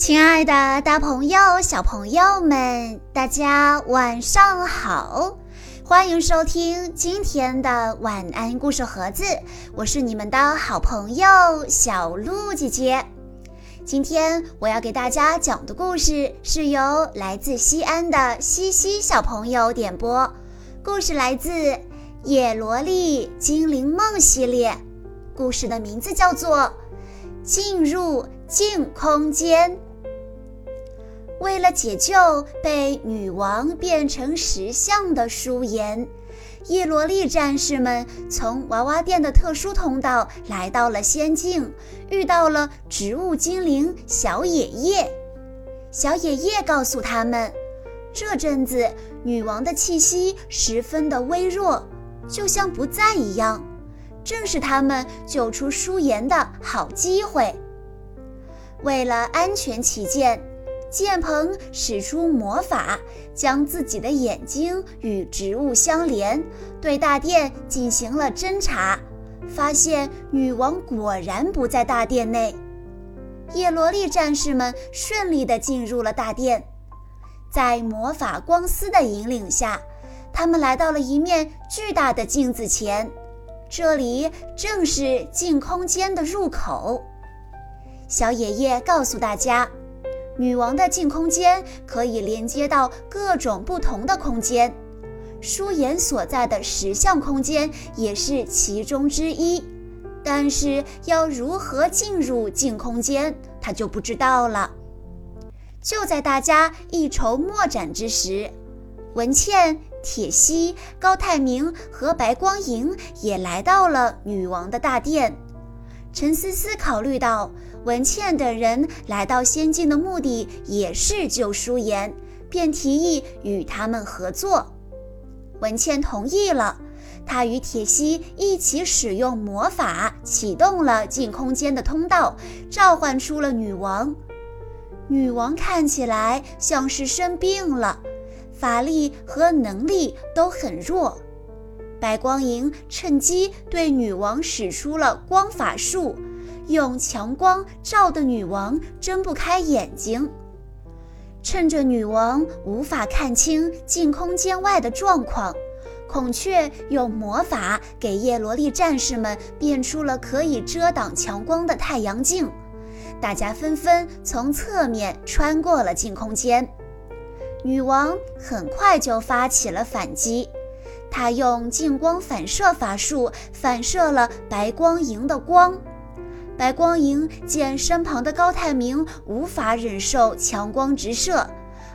亲爱的，大朋友、小朋友们，大家晚上好！欢迎收听今天的晚安故事盒子，我是你们的好朋友小鹿姐姐。今天我要给大家讲的故事是由来自西安的西西小朋友点播，故事来自《叶罗丽精灵梦》系列，故事的名字叫做《进入镜空间》。为了解救被女王变成石像的舒颜，叶罗丽战士们从娃娃店的特殊通道来到了仙境，遇到了植物精灵小野叶。小野叶告诉他们，这阵子女王的气息十分的微弱，就像不在一样，正是他们救出舒颜的好机会。为了安全起见。剑鹏使出魔法，将自己的眼睛与植物相连，对大殿进行了侦查，发现女王果然不在大殿内。叶罗丽战士们顺利地进入了大殿，在魔法光丝的引领下，他们来到了一面巨大的镜子前，这里正是镜空间的入口。小爷爷告诉大家。女王的镜空间可以连接到各种不同的空间，舒颜所在的石像空间也是其中之一。但是要如何进入镜空间，他就不知道了。就在大家一筹莫展之时，文茜、铁西、高泰明和白光莹也来到了女王的大殿。陈思思考虑到。文倩等人来到仙境的目的也是救舒颜，便提议与他们合作。文倩同意了，她与铁西一起使用魔法，启动了进空间的通道，召唤出了女王。女王看起来像是生病了，法力和能力都很弱。白光莹趁机对女王使出了光法术。用强光照的女王睁不开眼睛，趁着女王无法看清镜空间外的状况，孔雀用魔法给叶罗丽战士们变出了可以遮挡强光的太阳镜，大家纷纷从侧面穿过了镜空间。女王很快就发起了反击，她用镜光反射法术反射了白光莹的光。白光莹见身旁的高泰明无法忍受强光直射，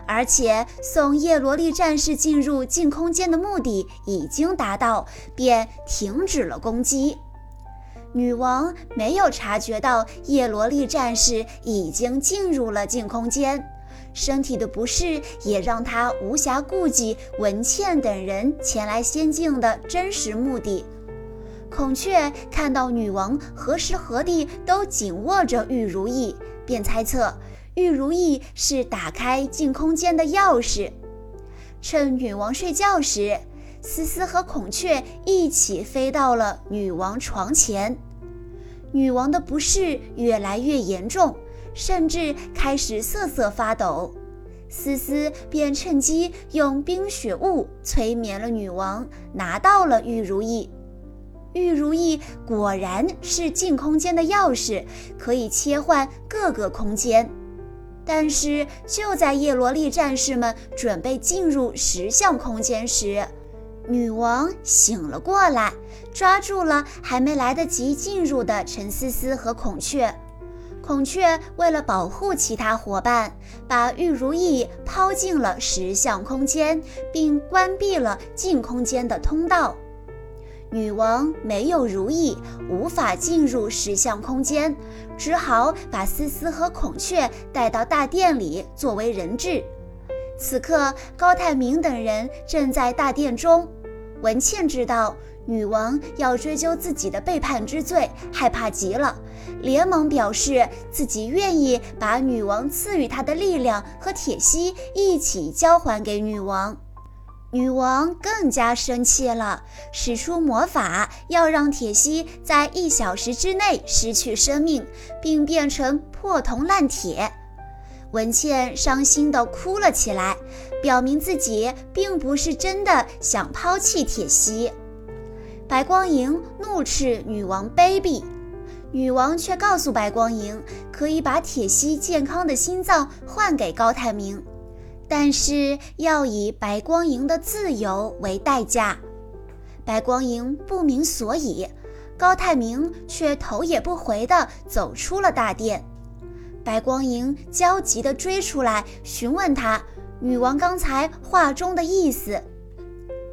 而且送叶罗丽战士进入净空间的目的已经达到，便停止了攻击。女王没有察觉到叶罗丽战士已经进入了净空间，身体的不适也让她无暇顾及文倩等人前来仙境的真实目的。孔雀看到女王何时何地都紧握着玉如意，便猜测玉如意是打开镜空间的钥匙。趁女王睡觉时，思思和孔雀一起飞到了女王床前。女王的不适越来越严重，甚至开始瑟瑟发抖。思思便趁机用冰雪雾催眠了女王，拿到了玉如意。玉如意果然是进空间的钥匙，可以切换各个空间。但是就在叶罗丽战士们准备进入石像空间时，女王醒了过来，抓住了还没来得及进入的陈思思和孔雀。孔雀为了保护其他伙伴，把玉如意抛进了石像空间，并关闭了进空间的通道。女王没有如意，无法进入石像空间，只好把思思和孔雀带到大殿里作为人质。此刻，高泰明等人正在大殿中。文倩知道女王要追究自己的背叛之罪，害怕极了，连忙表示自己愿意把女王赐予她的力量和铁西一起交还给女王。女王更加生气了，使出魔法，要让铁西在一小时之内失去生命，并变成破铜烂铁。文倩伤心地哭了起来，表明自己并不是真的想抛弃铁西。白光莹怒斥女王卑鄙，女王却告诉白光莹，可以把铁西健康的心脏换给高泰明，但是要以白光莹的自由为代价。白光莹不明所以，高泰明却头也不回地走出了大殿。白光莹焦急地追出来，询问他女王刚才话中的意思。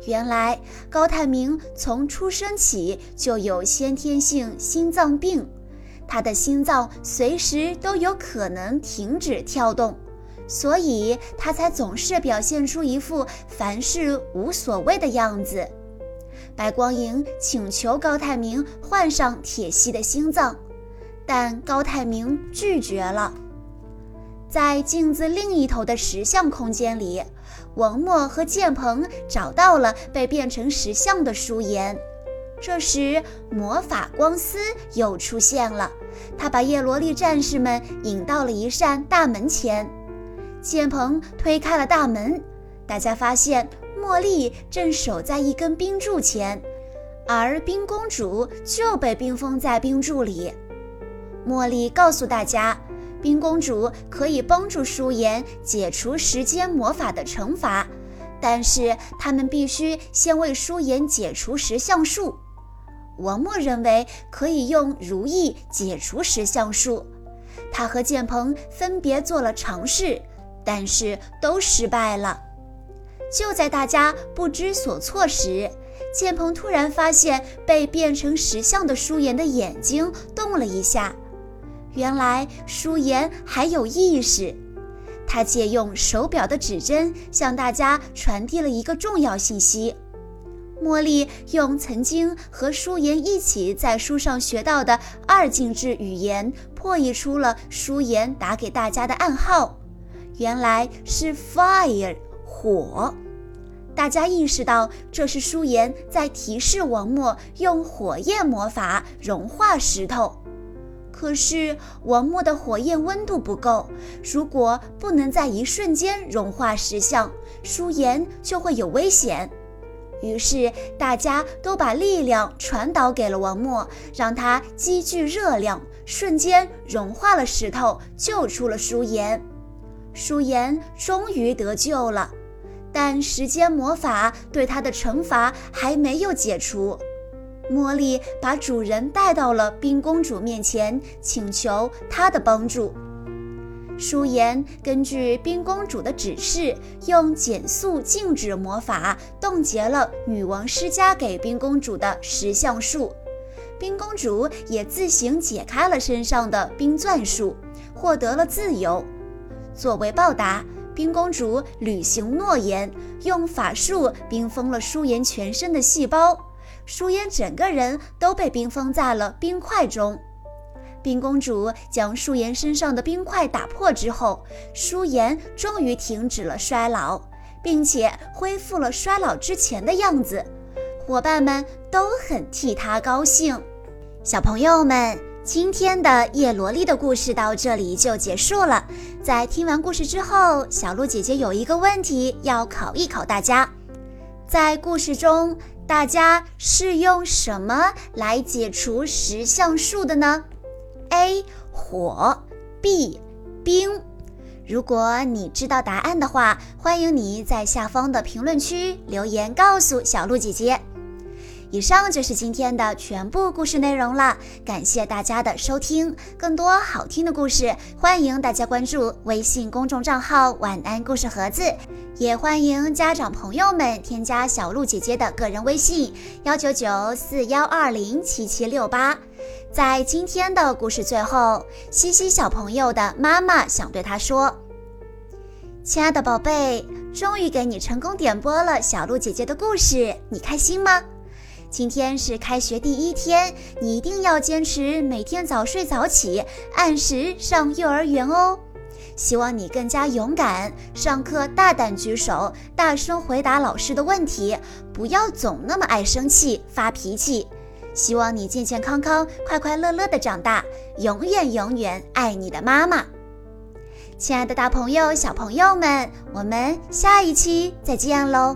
原来高泰明从出生起就有先天性心脏病，他的心脏随时都有可能停止跳动，所以他才总是表现出一副凡事无所谓的样子。白光莹请求高泰明换上铁西的心脏，但高泰明拒绝了。在镜子另一头的石像空间里。王默和建鹏找到了被变成石像的舒颜。这时，魔法光丝又出现了，他把叶罗丽战士们引到了一扇大门前。建鹏推开了大门，大家发现茉莉正守在一根冰柱前，而冰公主就被冰封在冰柱里。茉莉告诉大家。冰公主可以帮助舒颜解除时间魔法的惩罚，但是他们必须先为舒颜解除石像术。王默认为可以用如意解除石像术，他和建鹏分别做了尝试，但是都失败了。就在大家不知所措时，建鹏突然发现被变成石像的舒颜的眼睛动了一下。原来舒颜还有意识，他借用手表的指针向大家传递了一个重要信息。茉莉用曾经和舒颜一起在书上学到的二进制语言破译出了舒颜打给大家的暗号，原来是 fire 火。大家意识到这是舒颜在提示王默用火焰魔法融化石头。可是王默的火焰温度不够，如果不能在一瞬间融化石像，舒颜就会有危险。于是大家都把力量传导给了王默，让他积聚热量，瞬间融化了石头，救出了舒颜。舒颜终于得救了，但时间魔法对他的惩罚还没有解除。茉莉把主人带到了冰公主面前，请求她的帮助。舒颜根据冰公主的指示，用减速静止魔法冻结了女王施加给冰公主的石像术。冰公主也自行解开了身上的冰钻术，获得了自由。作为报答，冰公主履行诺言，用法术冰封了舒颜全身的细胞。舒颜整个人都被冰封在了冰块中。冰公主将舒颜身上的冰块打破之后，舒颜终于停止了衰老，并且恢复了衰老之前的样子。伙伴们都很替她高兴。小朋友们，今天的叶罗丽的故事到这里就结束了。在听完故事之后，小鹿姐姐有一个问题要考一考大家，在故事中。大家是用什么来解除石像术的呢？A. 火 B. 冰。如果你知道答案的话，欢迎你在下方的评论区留言告诉小鹿姐姐。以上就是今天的全部故事内容了，感谢大家的收听。更多好听的故事，欢迎大家关注微信公众账号“晚安故事盒子”，也欢迎家长朋友们添加小鹿姐姐的个人微信：幺九九四幺二零七七六八。在今天的故事最后，西西小朋友的妈妈想对他说：“亲爱的宝贝，终于给你成功点播了小鹿姐姐的故事，你开心吗？”今天是开学第一天，你一定要坚持每天早睡早起，按时上幼儿园哦。希望你更加勇敢，上课大胆举手，大声回答老师的问题，不要总那么爱生气发脾气。希望你健健康康、快快乐乐的长大，永远永远爱你的妈妈。亲爱的大朋友、小朋友们，我们下一期再见喽！